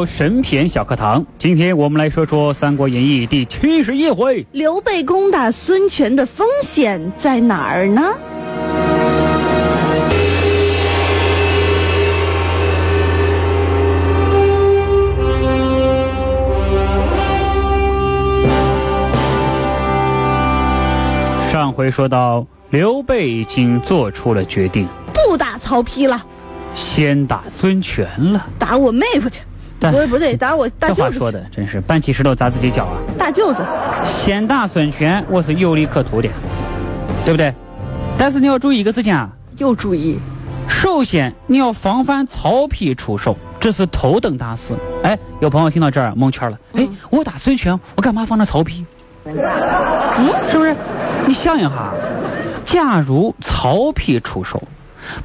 到神篇小课堂，今天我们来说说《三国演义》第七十一回：刘备攻打孙权的风险在哪儿呢？上回说到，刘备已经做出了决定，不打曹丕了，先打孙权了，打我妹夫去。不不对，打我大舅子。这话说的真是搬起石头砸自己脚啊！大舅子，先打孙权，我是有利可图的，对不对？但是你要注意一个事情啊，又注意。首先你要防范曹丕出手，这是头等大事。哎，有朋友听到这儿蒙圈了。哎，我打孙权，我干嘛防着曹丕？嗯，是不是？你想一下，假如曹丕出手，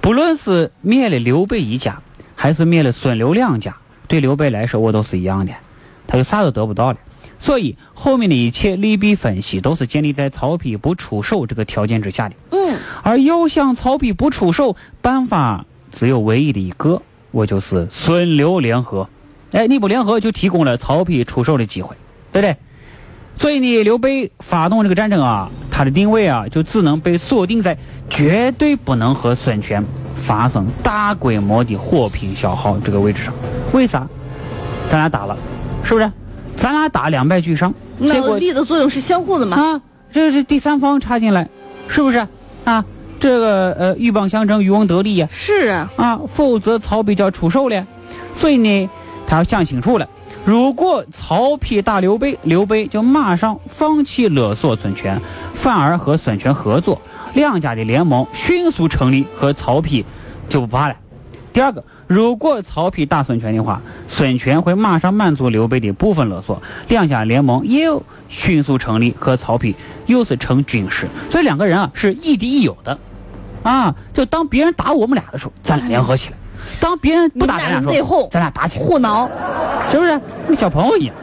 不论是灭了刘备一家，还是灭了孙刘两家。对刘备来说，我都是一样的，他就啥都得不到了。所以后面的一切利弊分析都是建立在曹丕不出手这个条件之下的。嗯，而要想曹丕不出手，办法只有唯一的一个，我就是孙刘联合。哎，你不联合，就提供了曹丕出手的机会，对不对？所以呢，刘备发动这个战争啊，他的定位啊，就只能被锁定在绝对不能和孙权发生大规模的火拼消耗这个位置上。为啥？咱俩打了，是不是？咱俩打两败俱伤，结果力的作用是相互的嘛？啊，这是第三方插进来，是不是？啊，这个呃，鹬蚌相争，渔翁得利呀。是啊，啊，否则曹丕就要出手了。所以呢，他要想清楚了。如果曹丕打刘备，刘备就马上放弃勒索孙权，反而和孙权合作，两家的联盟迅速成立，和曹丕就不怕了。第二个，如果曹丕打孙权的话，孙权会马上满足刘备的部分勒索，两家联盟又迅速成立，和曹丕又是成军师，所以两个人啊是亦敌亦友的，啊，就当别人打我们俩的时候，咱俩联合起来。当别人不打咱俩咱俩打起来互挠，是不是？跟小朋友一样，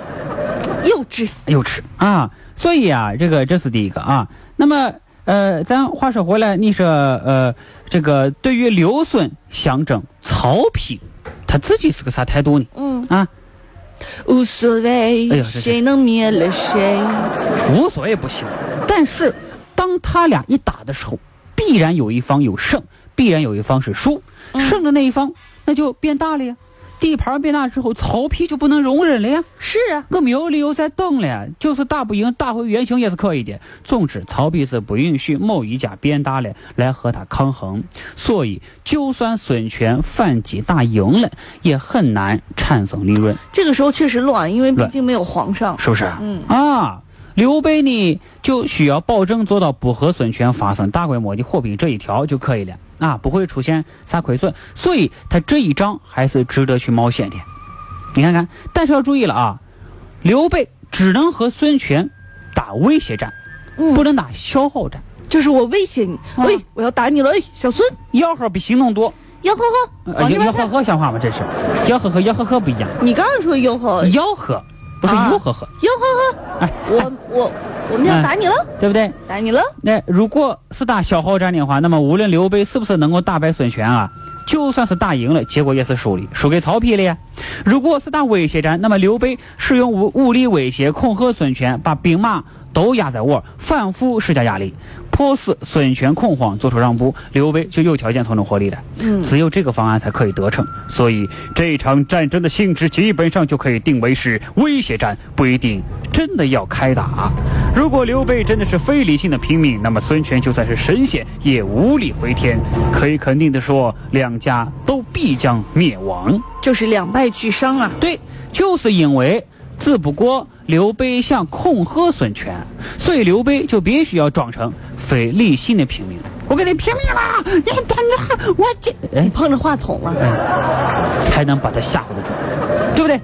幼稚幼稚啊！所以啊，这个这是第一个啊。那么呃，咱话说回来，你说呃，这个对于刘孙相争，曹丕他自己是个啥态度呢？嗯啊，无所谓，谁能灭了谁？无所谓不行，但是当他俩一打的时候，必然有一方有胜，必然有一方是输。胜的那一方，那就变大了呀。地盘变大之后，曹丕就不能容忍了呀。是啊，我没有理由再等了。就是打不赢，打回原形也是可以的。总之，曹丕是不允许某一家变大了来和他抗衡。所以，就算孙权反击打赢了，也很难产生利润。这个时候确实乱，因为毕竟没有皇上，是不是？嗯啊，刘备呢就需要保证做到不和孙权发生大规模的火拼这一条就可以了。啊，不会出现啥亏损，所以他这一仗还是值得去冒险的。你看看，但是要注意了啊，刘备只能和孙权打威胁战，不能打消耗战。就是我威胁你，喂，我要打你了，哎，小孙，吆喝比行动多，吆喝喝，吆喝喝像话吗？这是，吆喝和吆喝喝不一样。你刚刚说吆喝，吆喝。不是吆喝喝，吆喝喝，我我我们要打你了，对不对？打你了。那如果是打消耗战的话，那么无论刘备是不是能够打败孙权啊，就算是打赢了，结果也是输的，输给曹丕了呀。如果是打威胁战，那么刘备使用武武力威胁恐吓孙权，把兵马都压在我，反复施加压力，迫使孙权恐慌做出让步，刘备就有条件从中获利了。嗯，只有这个方案才可以得逞。所以这场战争的性质基本上就可以定为是威胁战，不一定真的要开打。如果刘备真的是非理性的拼命，那么孙权就算是神仙也无力回天。可以肯定的说，两家都必将灭亡，就是两败俱伤啊。对，就是因为只不过刘备想恐吓孙权，所以刘备就必须要装成非理性的拼命。我给你拼命了，你等着，我这哎碰着话筒了，才能把他吓唬得住，对不对？《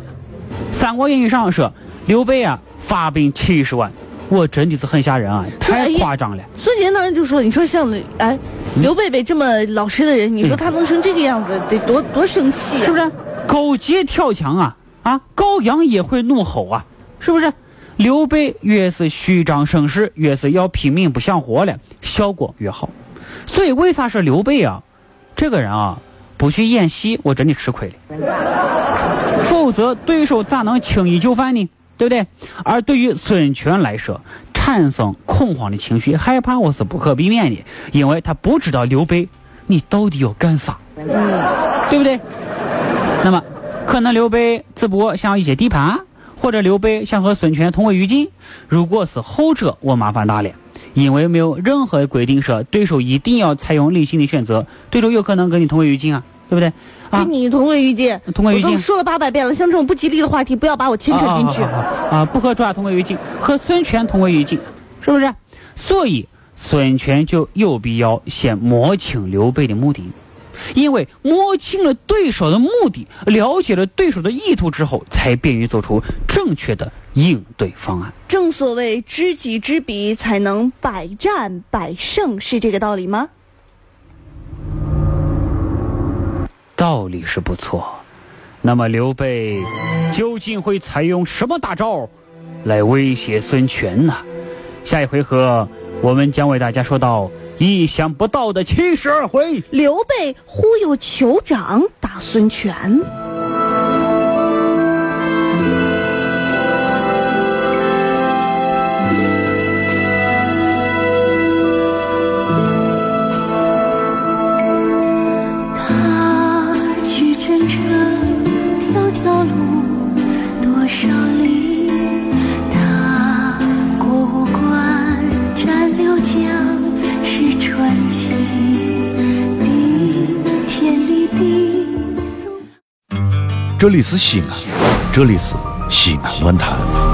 三国演义》上说，刘备啊发兵七十万。我真的是很吓人啊，太夸张了。孙权当时就说：“你说像哎，刘备备这么老实的人，你说他能成这个样子，得多多生气，是不是？狗急跳墙啊啊！羔羊也会怒吼啊，是不是？刘备越是虚张声势，越是要拼命不想活了，效果越好。所以为啥说刘备啊，这个人啊，不去演戏，我真的吃亏了。否则对手咋能轻易就范呢？”对不对？而对于孙权来说，产生恐慌的情绪、害怕，我是不可避免的，因为他不知道刘备你到底要干啥，对不对？那么，可能刘备只不过想要一些地盘，或者刘备想和孙权同归于尽。如果是后者，我麻烦大了，因为没有任何规定说对手一定要采用理性的选择，对手有可能跟你同归于尽啊。对不对？跟你同归于尽，同归于尽。说了八百遍了，像这种不吉利的话题，不要把我牵扯进去。啊，不和抓同归于尽，和孙权同归于尽，是不是？所以孙权就有必要先摸清刘备的目的，因为摸清了对手的目的，了解了对手的意图之后，才便于做出正确的应对方案。正所谓知己知彼，才能百战百胜，是这个道理吗？道理是不错，那么刘备究竟会采用什么大招来威胁孙权呢？下一回合我们将为大家说到意想不到的七十二回，刘备忽悠酋长打孙权。这里是西安，这里是西安论坛。